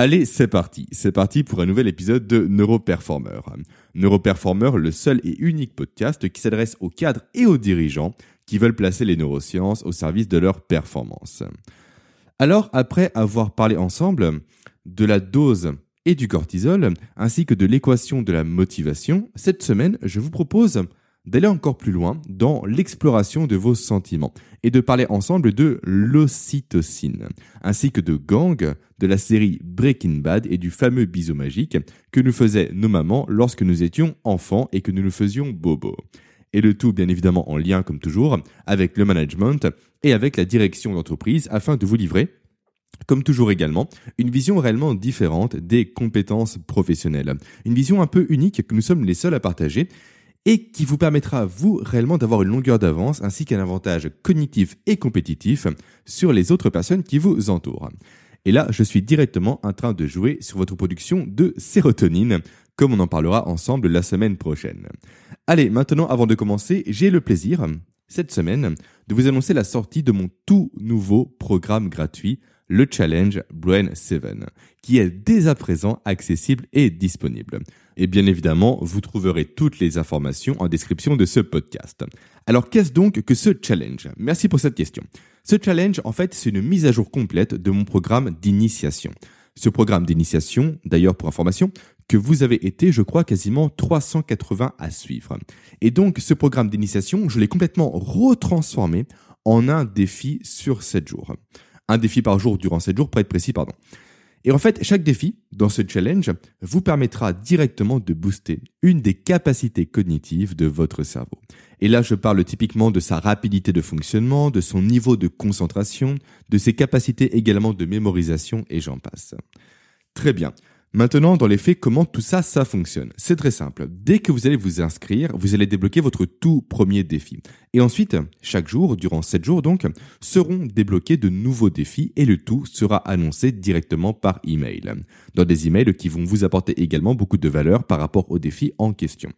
Allez, c'est parti. C'est parti pour un nouvel épisode de Neuroperformer. Neuroperformer, le seul et unique podcast qui s'adresse aux cadres et aux dirigeants qui veulent placer les neurosciences au service de leur performance. Alors, après avoir parlé ensemble de la dose et du cortisol, ainsi que de l'équation de la motivation, cette semaine, je vous propose d'aller encore plus loin dans l'exploration de vos sentiments et de parler ensemble de l'ocytocine, ainsi que de Gang, de la série Breaking Bad et du fameux bisou magique que nous faisaient nos mamans lorsque nous étions enfants et que nous nous faisions bobo. Et le tout bien évidemment en lien comme toujours avec le management et avec la direction d'entreprise afin de vous livrer comme toujours également, une vision réellement différente des compétences professionnelles. Une vision un peu unique que nous sommes les seuls à partager et qui vous permettra, vous, réellement d'avoir une longueur d'avance ainsi qu'un avantage cognitif et compétitif sur les autres personnes qui vous entourent. Et là, je suis directement en train de jouer sur votre production de sérotonine, comme on en parlera ensemble la semaine prochaine. Allez, maintenant, avant de commencer, j'ai le plaisir, cette semaine, de vous annoncer la sortie de mon tout nouveau programme gratuit le challenge Brain 7, qui est dès à présent accessible et disponible. Et bien évidemment, vous trouverez toutes les informations en description de ce podcast. Alors qu'est-ce donc que ce challenge? Merci pour cette question. Ce challenge, en fait, c'est une mise à jour complète de mon programme d'initiation. Ce programme d'initiation, d'ailleurs pour information, que vous avez été, je crois, quasiment 380 à suivre. Et donc, ce programme d'initiation, je l'ai complètement retransformé en un défi sur 7 jours un défi par jour durant 7 jours, pour être précis, pardon. Et en fait, chaque défi dans ce challenge vous permettra directement de booster une des capacités cognitives de votre cerveau. Et là, je parle typiquement de sa rapidité de fonctionnement, de son niveau de concentration, de ses capacités également de mémorisation et j'en passe. Très bien. Maintenant, dans les faits, comment tout ça, ça fonctionne? C'est très simple. Dès que vous allez vous inscrire, vous allez débloquer votre tout premier défi. Et ensuite, chaque jour, durant 7 jours donc, seront débloqués de nouveaux défis et le tout sera annoncé directement par email. Dans des emails qui vont vous apporter également beaucoup de valeur par rapport aux défis en question.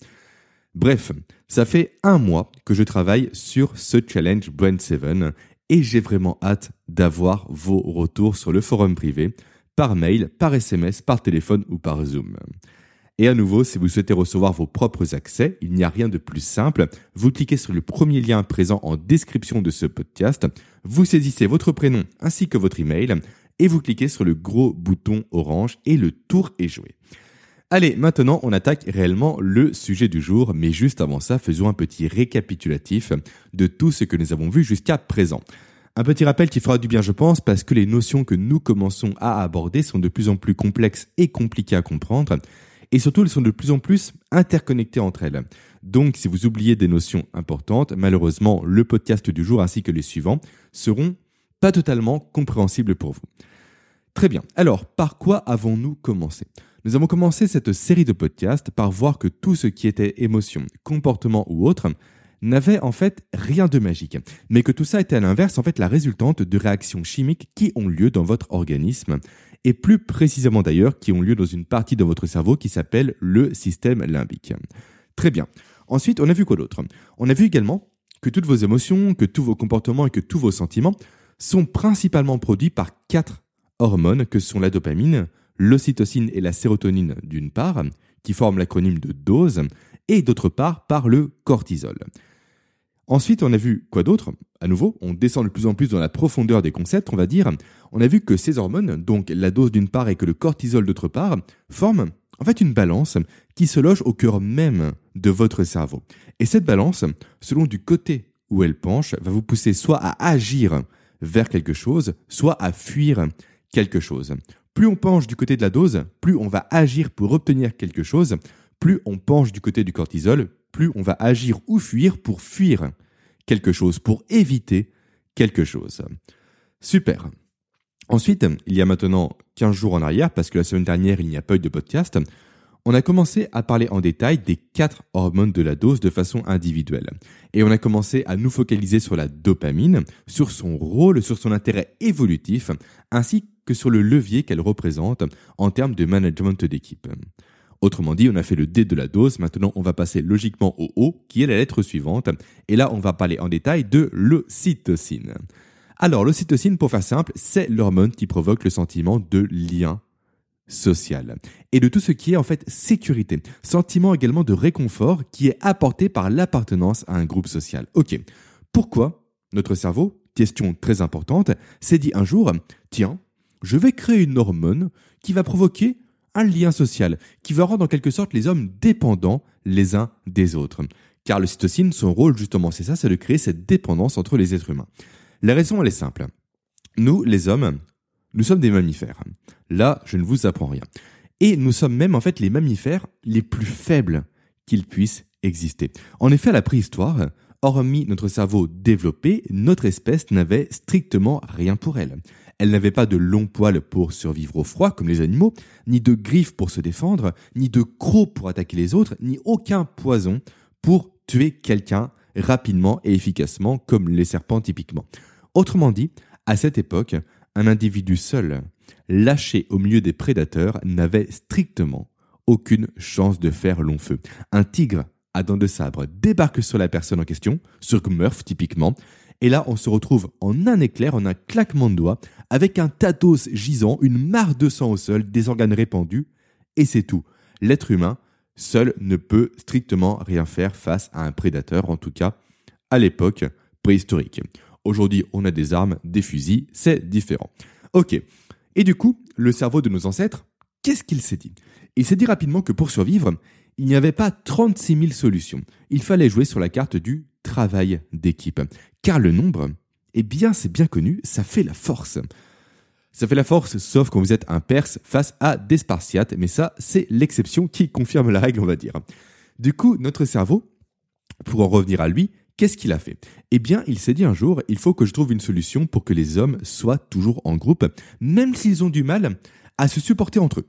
Bref, ça fait un mois que je travaille sur ce challenge Brand 7 et j'ai vraiment hâte d'avoir vos retours sur le forum privé par mail, par SMS, par téléphone ou par Zoom. Et à nouveau, si vous souhaitez recevoir vos propres accès, il n'y a rien de plus simple. Vous cliquez sur le premier lien présent en description de ce podcast, vous saisissez votre prénom ainsi que votre email et vous cliquez sur le gros bouton orange et le tour est joué. Allez, maintenant on attaque réellement le sujet du jour, mais juste avant ça, faisons un petit récapitulatif de tout ce que nous avons vu jusqu'à présent. Un petit rappel qui fera du bien, je pense, parce que les notions que nous commençons à aborder sont de plus en plus complexes et compliquées à comprendre, et surtout elles sont de plus en plus interconnectées entre elles. Donc si vous oubliez des notions importantes, malheureusement le podcast du jour ainsi que les suivants seront pas totalement compréhensibles pour vous. Très bien, alors par quoi avons-nous commencé? Nous avons commencé cette série de podcasts par voir que tout ce qui était émotion, comportement ou autre n'avait en fait rien de magique, mais que tout ça était à l'inverse en fait la résultante de réactions chimiques qui ont lieu dans votre organisme, et plus précisément d'ailleurs qui ont lieu dans une partie de votre cerveau qui s'appelle le système limbique. Très bien. Ensuite, on a vu quoi d'autre? On a vu également que toutes vos émotions, que tous vos comportements et que tous vos sentiments sont principalement produits par quatre hormones que sont la dopamine, l'ocytocine et la sérotonine d'une part, qui forment l'acronyme de dose, et d'autre part par le cortisol. Ensuite, on a vu quoi d'autre? À nouveau, on descend de plus en plus dans la profondeur des concepts, on va dire. On a vu que ces hormones, donc la dose d'une part et que le cortisol d'autre part, forment en fait une balance qui se loge au cœur même de votre cerveau. Et cette balance, selon du côté où elle penche, va vous pousser soit à agir vers quelque chose, soit à fuir quelque chose. Plus on penche du côté de la dose, plus on va agir pour obtenir quelque chose, plus on penche du côté du cortisol, plus on va agir ou fuir pour fuir quelque chose, pour éviter quelque chose. Super. Ensuite, il y a maintenant 15 jours en arrière, parce que la semaine dernière, il n'y a pas eu de podcast, on a commencé à parler en détail des quatre hormones de la dose de façon individuelle. Et on a commencé à nous focaliser sur la dopamine, sur son rôle, sur son intérêt évolutif, ainsi que sur le levier qu'elle représente en termes de management d'équipe. Autrement dit, on a fait le D de la dose, maintenant on va passer logiquement au O, qui est la lettre suivante, et là on va parler en détail de l'ocytocine. Alors l'ocytocine, pour faire simple, c'est l'hormone qui provoque le sentiment de lien social. Et de tout ce qui est en fait sécurité, sentiment également de réconfort qui est apporté par l'appartenance à un groupe social. Ok, pourquoi notre cerveau, question très importante, s'est dit un jour, tiens, je vais créer une hormone qui va provoquer un lien social, qui va rendre en quelque sorte les hommes dépendants les uns des autres. Car le cytocine, son rôle justement, c'est ça, c'est de créer cette dépendance entre les êtres humains. La raison, elle est simple. Nous, les hommes, nous sommes des mammifères. Là, je ne vous apprends rien. Et nous sommes même en fait les mammifères les plus faibles qu'il puisse exister. En effet, à la préhistoire, hormis notre cerveau développé, notre espèce n'avait strictement rien pour elle. Elle n'avait pas de longs poils pour survivre au froid comme les animaux, ni de griffes pour se défendre, ni de crocs pour attaquer les autres, ni aucun poison pour tuer quelqu'un rapidement et efficacement comme les serpents typiquement. Autrement dit, à cette époque, un individu seul, lâché au milieu des prédateurs, n'avait strictement aucune chance de faire long feu. Un tigre à dents de sabre débarque sur la personne en question, sur Murph typiquement, et là on se retrouve en un éclair, en un claquement de doigts, avec un tatos gisant, une mare de sang au sol, des organes répandus, et c'est tout. L'être humain, seul, ne peut strictement rien faire face à un prédateur, en tout cas à l'époque préhistorique. Aujourd'hui, on a des armes, des fusils, c'est différent. Ok. Et du coup, le cerveau de nos ancêtres, qu'est-ce qu'il s'est dit? Il s'est dit rapidement que pour survivre, il n'y avait pas 36 000 solutions. Il fallait jouer sur la carte du travail d'équipe. Car le nombre, eh bien, c'est bien connu, ça fait la force. Ça fait la force, sauf quand vous êtes un Perse face à des Spartiates, mais ça, c'est l'exception qui confirme la règle, on va dire. Du coup, notre cerveau, pour en revenir à lui, Qu'est-ce qu'il a fait? Eh bien, il s'est dit un jour, il faut que je trouve une solution pour que les hommes soient toujours en groupe, même s'ils ont du mal à se supporter entre eux.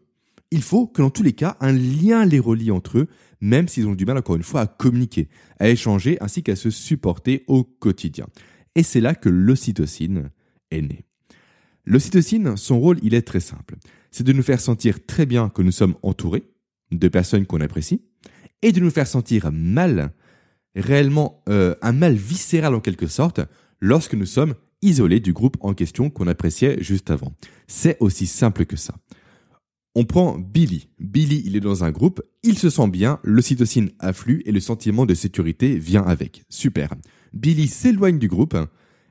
Il faut que dans tous les cas, un lien les relie entre eux, même s'ils ont du mal, encore une fois, à communiquer, à échanger, ainsi qu'à se supporter au quotidien. Et c'est là que l'ocytocine est née. L'ocytocine, son rôle, il est très simple. C'est de nous faire sentir très bien que nous sommes entourés de personnes qu'on apprécie, et de nous faire sentir mal réellement euh, un mal viscéral en quelque sorte lorsque nous sommes isolés du groupe en question qu'on appréciait juste avant. C'est aussi simple que ça. On prend Billy. Billy, il est dans un groupe, il se sent bien, l'ocytocine afflue et le sentiment de sécurité vient avec. Super. Billy s'éloigne du groupe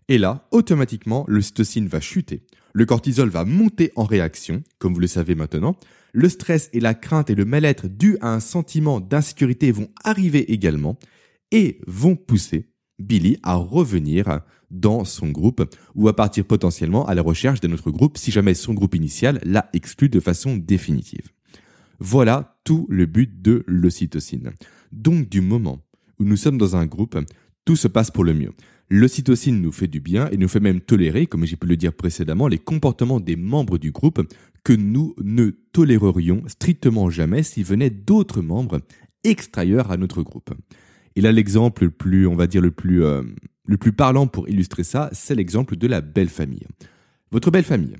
et là, automatiquement, l'ocytocine va chuter. Le cortisol va monter en réaction, comme vous le savez maintenant. Le stress et la crainte et le mal-être dû à un sentiment d'insécurité vont arriver également et vont pousser Billy à revenir dans son groupe ou à partir potentiellement à la recherche d'un autre groupe si jamais son groupe initial l'a exclu de façon définitive. Voilà tout le but de l'ocytocine. Donc du moment où nous sommes dans un groupe, tout se passe pour le mieux. L'ocytocine nous fait du bien et nous fait même tolérer, comme j'ai pu le dire précédemment, les comportements des membres du groupe que nous ne tolérerions strictement jamais s'ils venaient d'autres membres extérieurs à notre groupe. Et là, l'exemple le plus, on va dire, le plus, euh, le plus parlant pour illustrer ça, c'est l'exemple de la belle famille. Votre belle famille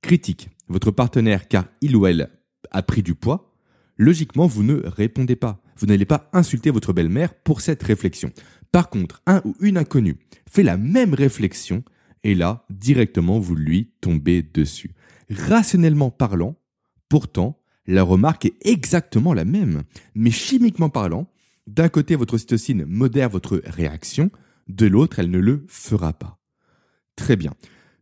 critique votre partenaire car il ou elle a pris du poids. Logiquement, vous ne répondez pas. Vous n'allez pas insulter votre belle-mère pour cette réflexion. Par contre, un ou une inconnue fait la même réflexion et là, directement, vous lui tombez dessus. Rationnellement parlant, pourtant, la remarque est exactement la même. Mais chimiquement parlant, d'un côté, votre cytocine modère votre réaction, de l'autre, elle ne le fera pas. Très bien.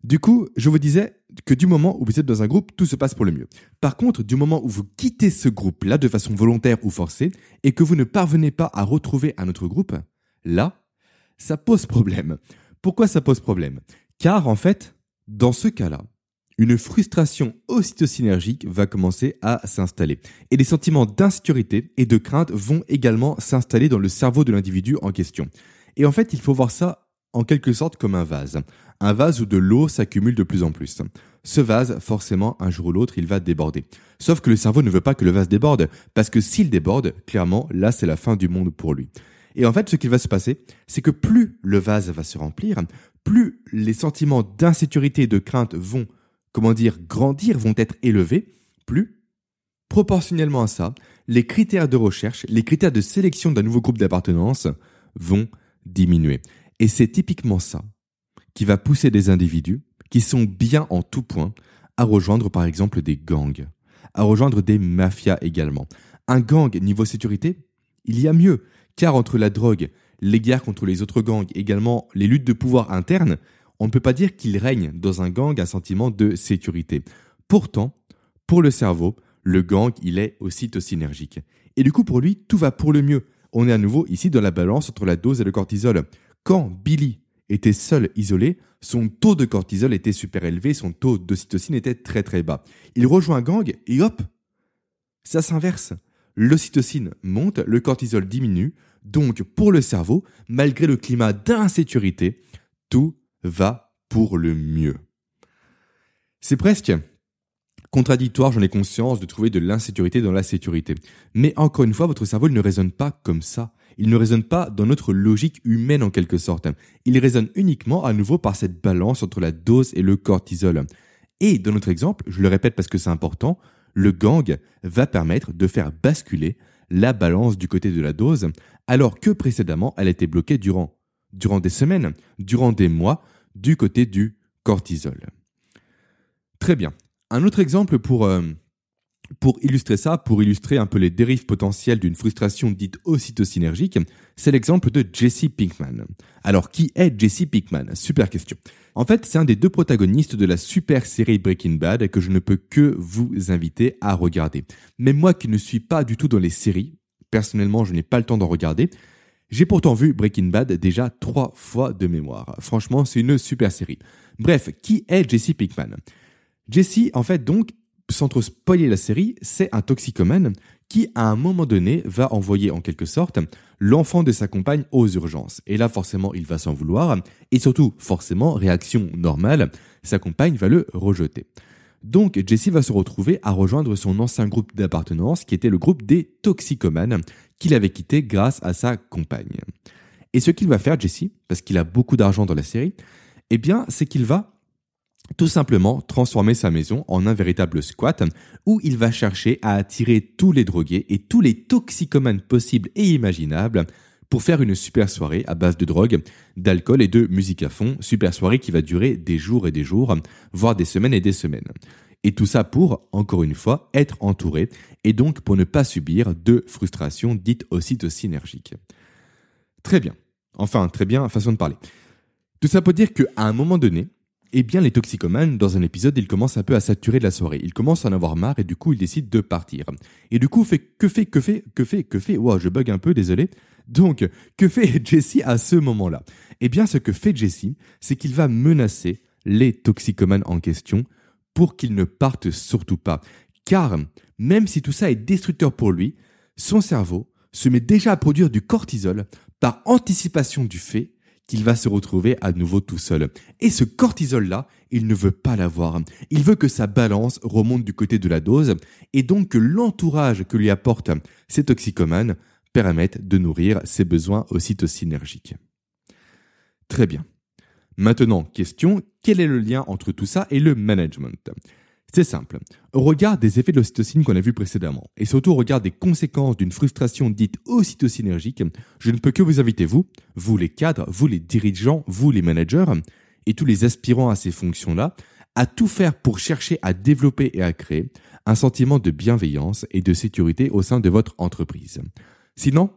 Du coup, je vous disais que du moment où vous êtes dans un groupe, tout se passe pour le mieux. Par contre, du moment où vous quittez ce groupe-là de façon volontaire ou forcée, et que vous ne parvenez pas à retrouver un autre groupe, là, ça pose problème. Pourquoi ça pose problème? Car en fait, dans ce cas-là, une frustration ocytocinergique va commencer à s'installer. Et des sentiments d'insécurité et de crainte vont également s'installer dans le cerveau de l'individu en question. Et en fait, il faut voir ça en quelque sorte comme un vase. Un vase où de l'eau s'accumule de plus en plus. Ce vase, forcément, un jour ou l'autre, il va déborder. Sauf que le cerveau ne veut pas que le vase déborde, parce que s'il déborde, clairement, là, c'est la fin du monde pour lui. Et en fait, ce qui va se passer, c'est que plus le vase va se remplir, plus les sentiments d'insécurité et de crainte vont comment dire, grandir, vont être élevés, plus proportionnellement à ça, les critères de recherche, les critères de sélection d'un nouveau groupe d'appartenance vont diminuer. Et c'est typiquement ça qui va pousser des individus qui sont bien en tout point à rejoindre par exemple des gangs, à rejoindre des mafias également. Un gang niveau sécurité, il y a mieux, car entre la drogue, les guerres contre les autres gangs, également les luttes de pouvoir internes, on ne peut pas dire qu'il règne dans un gang un sentiment de sécurité. Pourtant, pour le cerveau, le gang, il est aussi synergique. Et du coup, pour lui, tout va pour le mieux. On est à nouveau ici dans la balance entre la dose et le cortisol. Quand Billy était seul, isolé, son taux de cortisol était super élevé, son taux d'ocytocine était très très bas. Il rejoint un gang et hop, ça s'inverse. L'ocytocine monte, le cortisol diminue, donc pour le cerveau, malgré le climat d'insécurité, tout va pour le mieux. C'est presque contradictoire, j'en ai conscience, de trouver de l'insécurité dans la sécurité. Mais encore une fois, votre cerveau ne raisonne pas comme ça. Il ne raisonne pas dans notre logique humaine en quelque sorte. Il raisonne uniquement à nouveau par cette balance entre la dose et le cortisol. Et dans notre exemple, je le répète parce que c'est important, le gang va permettre de faire basculer la balance du côté de la dose, alors que précédemment elle était bloquée durant, durant des semaines, durant des mois, du côté du cortisol. Très bien. Un autre exemple pour, euh, pour illustrer ça, pour illustrer un peu les dérives potentielles d'une frustration dite ocytocinergique, c'est l'exemple de Jesse Pinkman. Alors, qui est Jesse Pinkman? Super question. En fait, c'est un des deux protagonistes de la super série Breaking Bad que je ne peux que vous inviter à regarder. Mais moi qui ne suis pas du tout dans les séries, personnellement je n'ai pas le temps d'en regarder, j'ai pourtant vu Breaking Bad déjà trois fois de mémoire. Franchement, c'est une super série. Bref, qui est Jesse Pinkman? Jesse, en fait, donc, sans trop spoiler la série, c'est un toxicomane qui, à un moment donné, va envoyer en quelque sorte l'enfant de sa compagne aux urgences. Et là, forcément, il va s'en vouloir. Et surtout, forcément, réaction normale, sa compagne va le rejeter. Donc, Jesse va se retrouver à rejoindre son ancien groupe d'appartenance, qui était le groupe des toxicomanes, qu'il avait quitté grâce à sa compagne. Et ce qu'il va faire, Jesse, parce qu'il a beaucoup d'argent dans la série, eh bien, c'est qu'il va tout simplement transformer sa maison en un véritable squat où il va chercher à attirer tous les drogués et tous les toxicomanes possibles et imaginables pour faire une super soirée à base de drogue, d'alcool et de musique à fond, super soirée qui va durer des jours et des jours, voire des semaines et des semaines. Et tout ça pour, encore une fois, être entouré et donc pour ne pas subir de frustration dite synergique. Très bien. Enfin, très bien, façon de parler. Tout ça pour dire qu'à un moment donné, eh bien, les toxicomanes, dans un épisode, ils commencent un peu à saturer de la soirée. Ils commencent à en avoir marre et du coup, ils décident de partir. Et du coup, fait, que fait, que fait, que fait, que fait, wow, je bug un peu, désolé. Donc, que fait Jesse à ce moment-là? Eh bien, ce que fait Jesse, c'est qu'il va menacer les toxicomanes en question pour qu'ils ne partent surtout pas. Car, même si tout ça est destructeur pour lui, son cerveau se met déjà à produire du cortisol par anticipation du fait qu'il va se retrouver à nouveau tout seul. Et ce cortisol-là, il ne veut pas l'avoir. Il veut que sa balance remonte du côté de la dose et donc que l'entourage que lui apporte ces toxicomanes permette de nourrir ses besoins synergiques. Très bien. Maintenant, question, quel est le lien entre tout ça et le management? C'est simple. Au regard des effets de l'ocytocine qu'on a vu précédemment, et surtout au regard des conséquences d'une frustration dite ocytocinergique, je ne peux que vous inviter, vous, vous les cadres, vous les dirigeants, vous les managers, et tous les aspirants à ces fonctions-là, à tout faire pour chercher à développer et à créer un sentiment de bienveillance et de sécurité au sein de votre entreprise. Sinon,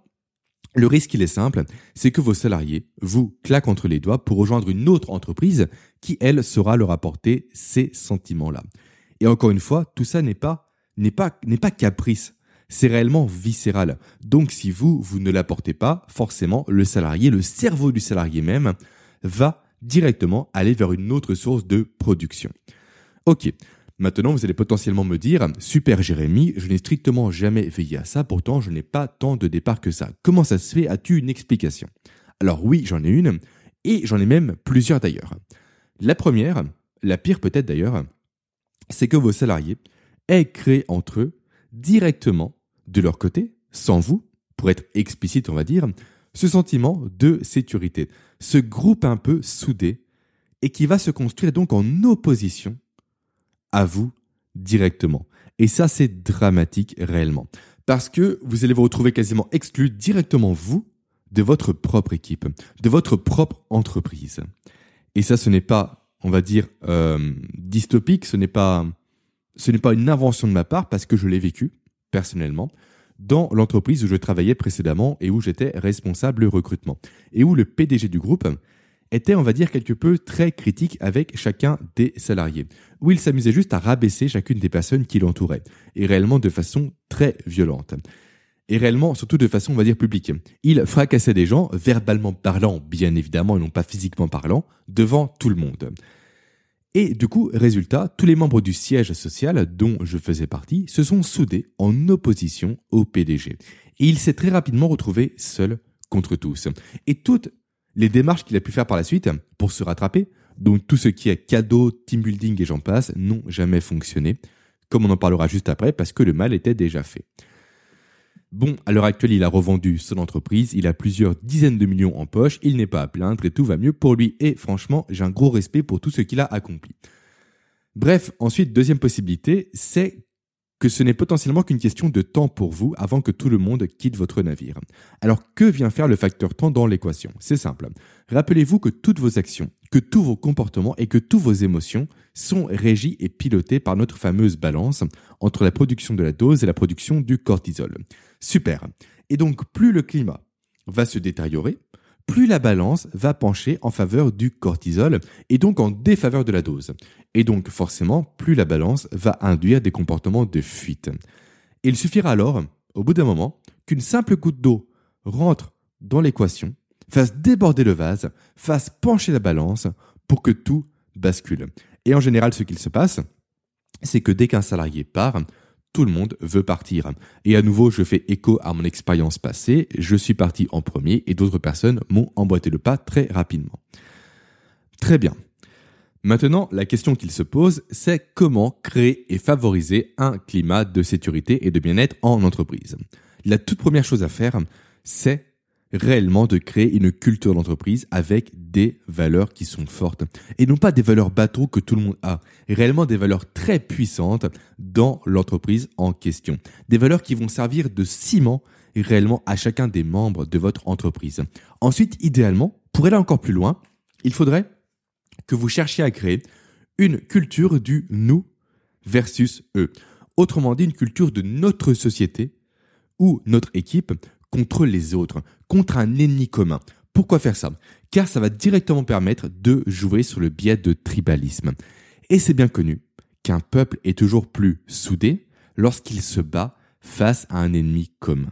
le risque, il est simple, c'est que vos salariés vous claquent entre les doigts pour rejoindre une autre entreprise qui, elle, saura leur apporter ces sentiments-là. Et encore une fois, tout ça n'est pas, n'est pas, n'est pas caprice. C'est réellement viscéral. Donc, si vous, vous ne l'apportez pas, forcément, le salarié, le cerveau du salarié même, va directement aller vers une autre source de production. Ok. Maintenant, vous allez potentiellement me dire, super Jérémy, je n'ai strictement jamais veillé à ça, pourtant je n'ai pas tant de départ que ça. Comment ça se fait? As-tu une explication? Alors oui, j'en ai une, et j'en ai même plusieurs d'ailleurs. La première, la pire peut-être d'ailleurs, c'est que vos salariés aient créé entre eux, directement, de leur côté, sans vous, pour être explicite on va dire, ce sentiment de sécurité, ce groupe un peu soudé, et qui va se construire donc en opposition à vous directement. Et ça, c'est dramatique réellement. Parce que vous allez vous retrouver quasiment exclu directement, vous, de votre propre équipe, de votre propre entreprise. Et ça, ce n'est pas on va dire, euh, dystopique, ce n'est pas, ce n'est pas une invention de ma part parce que je l'ai vécu personnellement dans l'entreprise où je travaillais précédemment et où j'étais responsable recrutement et où le PDG du groupe était, on va dire, quelque peu très critique avec chacun des salariés, où il s'amusait juste à rabaisser chacune des personnes qui l'entouraient, et réellement de façon très violente. Et réellement, surtout de façon, on va dire, publique. Il fracassait des gens, verbalement parlant, bien évidemment, et non pas physiquement parlant, devant tout le monde. Et du coup, résultat, tous les membres du siège social dont je faisais partie se sont soudés en opposition au PDG. Et il s'est très rapidement retrouvé seul contre tous. Et toutes les démarches qu'il a pu faire par la suite pour se rattraper, donc tout ce qui est cadeau, team building et j'en passe, n'ont jamais fonctionné, comme on en parlera juste après, parce que le mal était déjà fait. Bon, à l'heure actuelle, il a revendu son entreprise, il a plusieurs dizaines de millions en poche, il n'est pas à plaindre et tout va mieux pour lui. Et franchement, j'ai un gros respect pour tout ce qu'il a accompli. Bref, ensuite, deuxième possibilité, c'est que ce n'est potentiellement qu'une question de temps pour vous avant que tout le monde quitte votre navire. Alors que vient faire le facteur temps dans l'équation? C'est simple. Rappelez-vous que toutes vos actions, que tous vos comportements et que toutes vos émotions sont régis et pilotés par notre fameuse balance entre la production de la dose et la production du cortisol. Super. Et donc, plus le climat va se détériorer, plus la balance va pencher en faveur du cortisol et donc en défaveur de la dose. Et donc, forcément, plus la balance va induire des comportements de fuite. il suffira alors, au bout d'un moment, qu'une simple goutte d'eau rentre dans l'équation, fasse déborder le vase, fasse pencher la balance pour que tout bascule. Et en général, ce qu'il se passe, c'est que dès qu'un salarié part, tout le monde veut partir. Et à nouveau, je fais écho à mon expérience passée. Je suis parti en premier et d'autres personnes m'ont emboîté le pas très rapidement. Très bien. Maintenant, la question qu'il se pose, c'est comment créer et favoriser un climat de sécurité et de bien-être en entreprise? La toute première chose à faire, c'est réellement de créer une culture d'entreprise avec des valeurs qui sont fortes. Et non pas des valeurs bateaux que tout le monde a, réellement des valeurs très puissantes dans l'entreprise en question. Des valeurs qui vont servir de ciment réellement à chacun des membres de votre entreprise. Ensuite, idéalement, pour aller encore plus loin, il faudrait que vous cherchiez à créer une culture du nous versus eux. Autrement dit, une culture de notre société ou notre équipe contre les autres, contre un ennemi commun. Pourquoi faire ça? Car ça va directement permettre de jouer sur le biais de tribalisme. Et c'est bien connu qu'un peuple est toujours plus soudé lorsqu'il se bat face à un ennemi commun.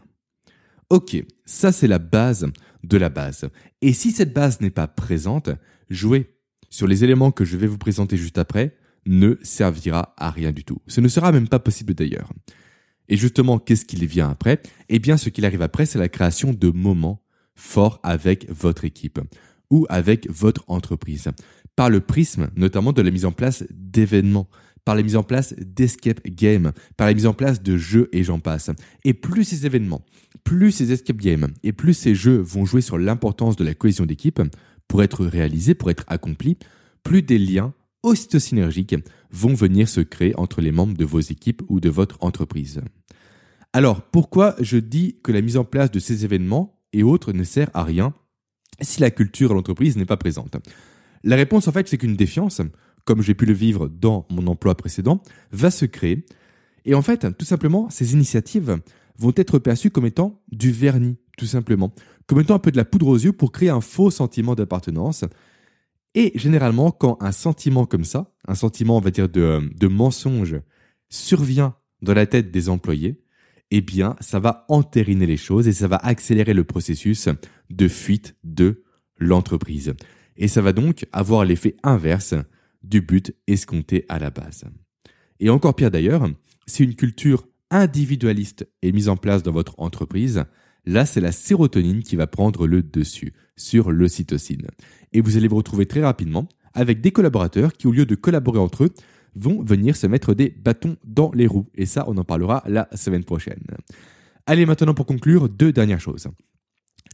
Ok, ça c'est la base de la base. Et si cette base n'est pas présente, jouer sur les éléments que je vais vous présenter juste après ne servira à rien du tout. Ce ne sera même pas possible d'ailleurs. Et justement, qu'est-ce qu'il vient après? Eh bien, ce qu'il arrive après, c'est la création de moments forts avec votre équipe ou avec votre entreprise. Par le prisme, notamment de la mise en place d'événements, par la mise en place d'escape games, par la mise en place de jeux et j'en passe. Et plus ces événements, plus ces escape games et plus ces jeux vont jouer sur l'importance de la cohésion d'équipe pour être réalisés, pour être accomplis, plus des liens aussitôt synergiques vont venir se créer entre les membres de vos équipes ou de votre entreprise. Alors, pourquoi je dis que la mise en place de ces événements et autres ne sert à rien si la culture de l'entreprise n'est pas présente? La réponse, en fait, c'est qu'une défiance, comme j'ai pu le vivre dans mon emploi précédent, va se créer. Et en fait, tout simplement, ces initiatives vont être perçues comme étant du vernis, tout simplement, comme étant un peu de la poudre aux yeux pour créer un faux sentiment d'appartenance. Et généralement, quand un sentiment comme ça, un sentiment, on va dire, de, de mensonge, survient dans la tête des employés, eh bien, ça va entériner les choses et ça va accélérer le processus de fuite de l'entreprise. Et ça va donc avoir l'effet inverse du but escompté à la base. Et encore pire d'ailleurs, si une culture individualiste est mise en place dans votre entreprise, là c'est la sérotonine qui va prendre le dessus sur l'ocytocine. Et vous allez vous retrouver très rapidement avec des collaborateurs qui, au lieu de collaborer entre eux, vont venir se mettre des bâtons dans les roues. Et ça, on en parlera la semaine prochaine. Allez, maintenant pour conclure, deux dernières choses.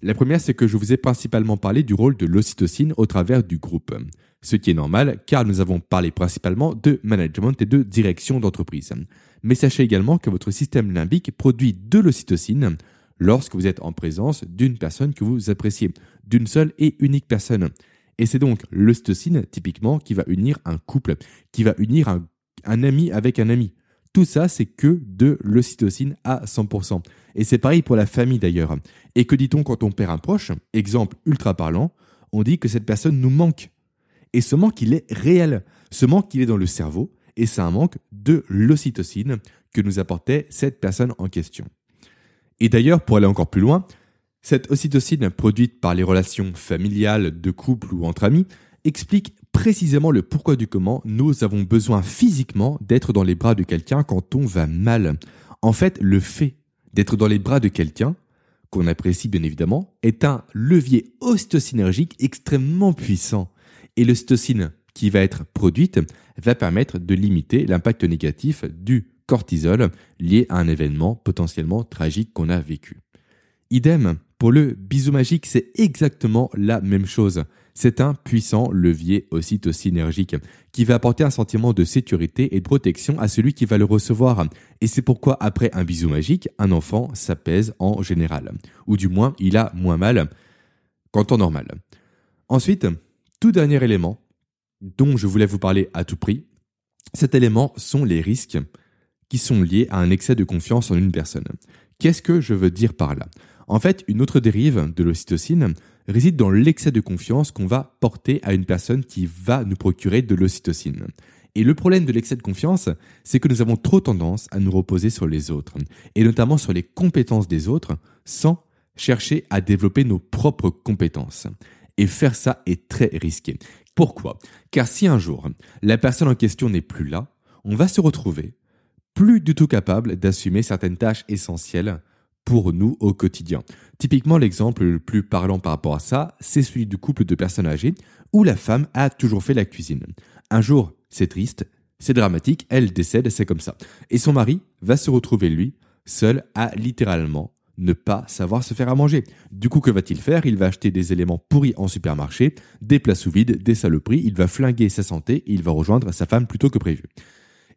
La première, c'est que je vous ai principalement parlé du rôle de l'ocytocine au travers du groupe. Ce qui est normal, car nous avons parlé principalement de management et de direction d'entreprise. Mais sachez également que votre système limbique produit de l'ocytocine lorsque vous êtes en présence d'une personne que vous appréciez, d'une seule et unique personne. Et c'est donc l'ocytocine, typiquement, qui va unir un couple, qui va unir un, ami avec un ami. Tout ça, c'est que de l'ocytocine à 100%. Et c'est pareil pour la famille d'ailleurs. Et que dit-on quand on perd un proche? Exemple ultra parlant, on dit que cette personne nous manque. Et ce manque, il est réel. Ce manque, il est dans le cerveau. Et c'est un manque de l'ocytocine que nous apportait cette personne en question. Et d'ailleurs, pour aller encore plus loin, cette ocytocine produite par les relations familiales, de couple ou entre amis explique précisément le pourquoi du comment nous avons besoin physiquement d'être dans les bras de quelqu'un quand on va mal. En fait, le fait d'être dans les bras de quelqu'un, qu'on apprécie bien évidemment, est un levier ocytocinergique extrêmement puissant. Et l'ocytocine qui va être produite va permettre de limiter l'impact négatif du cortisol lié à un événement potentiellement tragique qu'on a vécu. Idem, pour le bisou magique, c'est exactement la même chose. C'est un puissant levier ocytocinergique qui va apporter un sentiment de sécurité et de protection à celui qui va le recevoir. Et c'est pourquoi après un bisou magique, un enfant s'apaise en général. Ou du moins, il a moins mal qu'en temps normal. Ensuite, tout dernier élément dont je voulais vous parler à tout prix, cet élément sont les risques qui sont liés à un excès de confiance en une personne. Qu'est-ce que je veux dire par là? En fait, une autre dérive de l'ocytocine réside dans l'excès de confiance qu'on va porter à une personne qui va nous procurer de l'ocytocine. Et le problème de l'excès de confiance, c'est que nous avons trop tendance à nous reposer sur les autres, et notamment sur les compétences des autres, sans chercher à développer nos propres compétences. Et faire ça est très risqué. Pourquoi? Car si un jour, la personne en question n'est plus là, on va se retrouver plus du tout capable d'assumer certaines tâches essentielles pour nous au quotidien. Typiquement, l'exemple le plus parlant par rapport à ça, c'est celui du couple de personnes âgées où la femme a toujours fait la cuisine. Un jour, c'est triste, c'est dramatique, elle décède, c'est comme ça. Et son mari va se retrouver, lui, seul à littéralement ne pas savoir se faire à manger. Du coup, que va-t-il faire? Il va acheter des éléments pourris en supermarché, des plats sous vide, des saloperies, il va flinguer sa santé et il va rejoindre sa femme plutôt que prévu.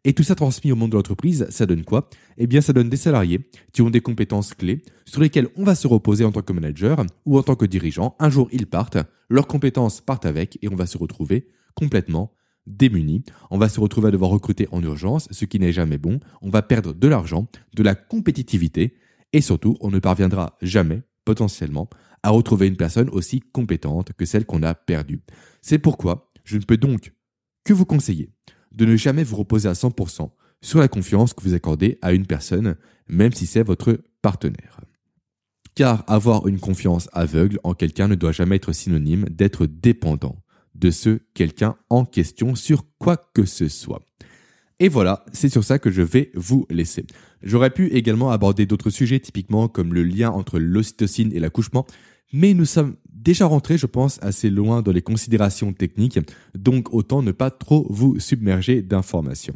Et tout ça transmis au monde de l'entreprise, ça donne quoi? Eh bien, ça donne des salariés qui ont des compétences clés sur lesquelles on va se reposer en tant que manager ou en tant que dirigeant. Un jour, ils partent, leurs compétences partent avec et on va se retrouver complètement démunis. On va se retrouver à devoir recruter en urgence, ce qui n'est jamais bon. On va perdre de l'argent, de la compétitivité et surtout, on ne parviendra jamais, potentiellement, à retrouver une personne aussi compétente que celle qu'on a perdue. C'est pourquoi je ne peux donc que vous conseiller de ne jamais vous reposer à 100% sur la confiance que vous accordez à une personne, même si c'est votre partenaire. Car avoir une confiance aveugle en quelqu'un ne doit jamais être synonyme d'être dépendant de ce quelqu'un en question sur quoi que ce soit. Et voilà, c'est sur ça que je vais vous laisser. J'aurais pu également aborder d'autres sujets, typiquement comme le lien entre l'ocytocine et l'accouchement, mais nous sommes déjà rentrés, je pense, assez loin dans les considérations techniques, donc autant ne pas trop vous submerger d'informations.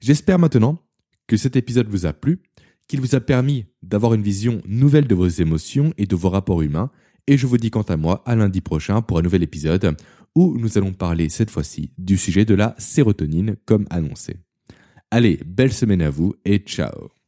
J'espère maintenant que cet épisode vous a plu, qu'il vous a permis d'avoir une vision nouvelle de vos émotions et de vos rapports humains, et je vous dis quant à moi à lundi prochain pour un nouvel épisode où nous allons parler cette fois-ci du sujet de la sérotonine comme annoncé. Allez, belle semaine à vous et ciao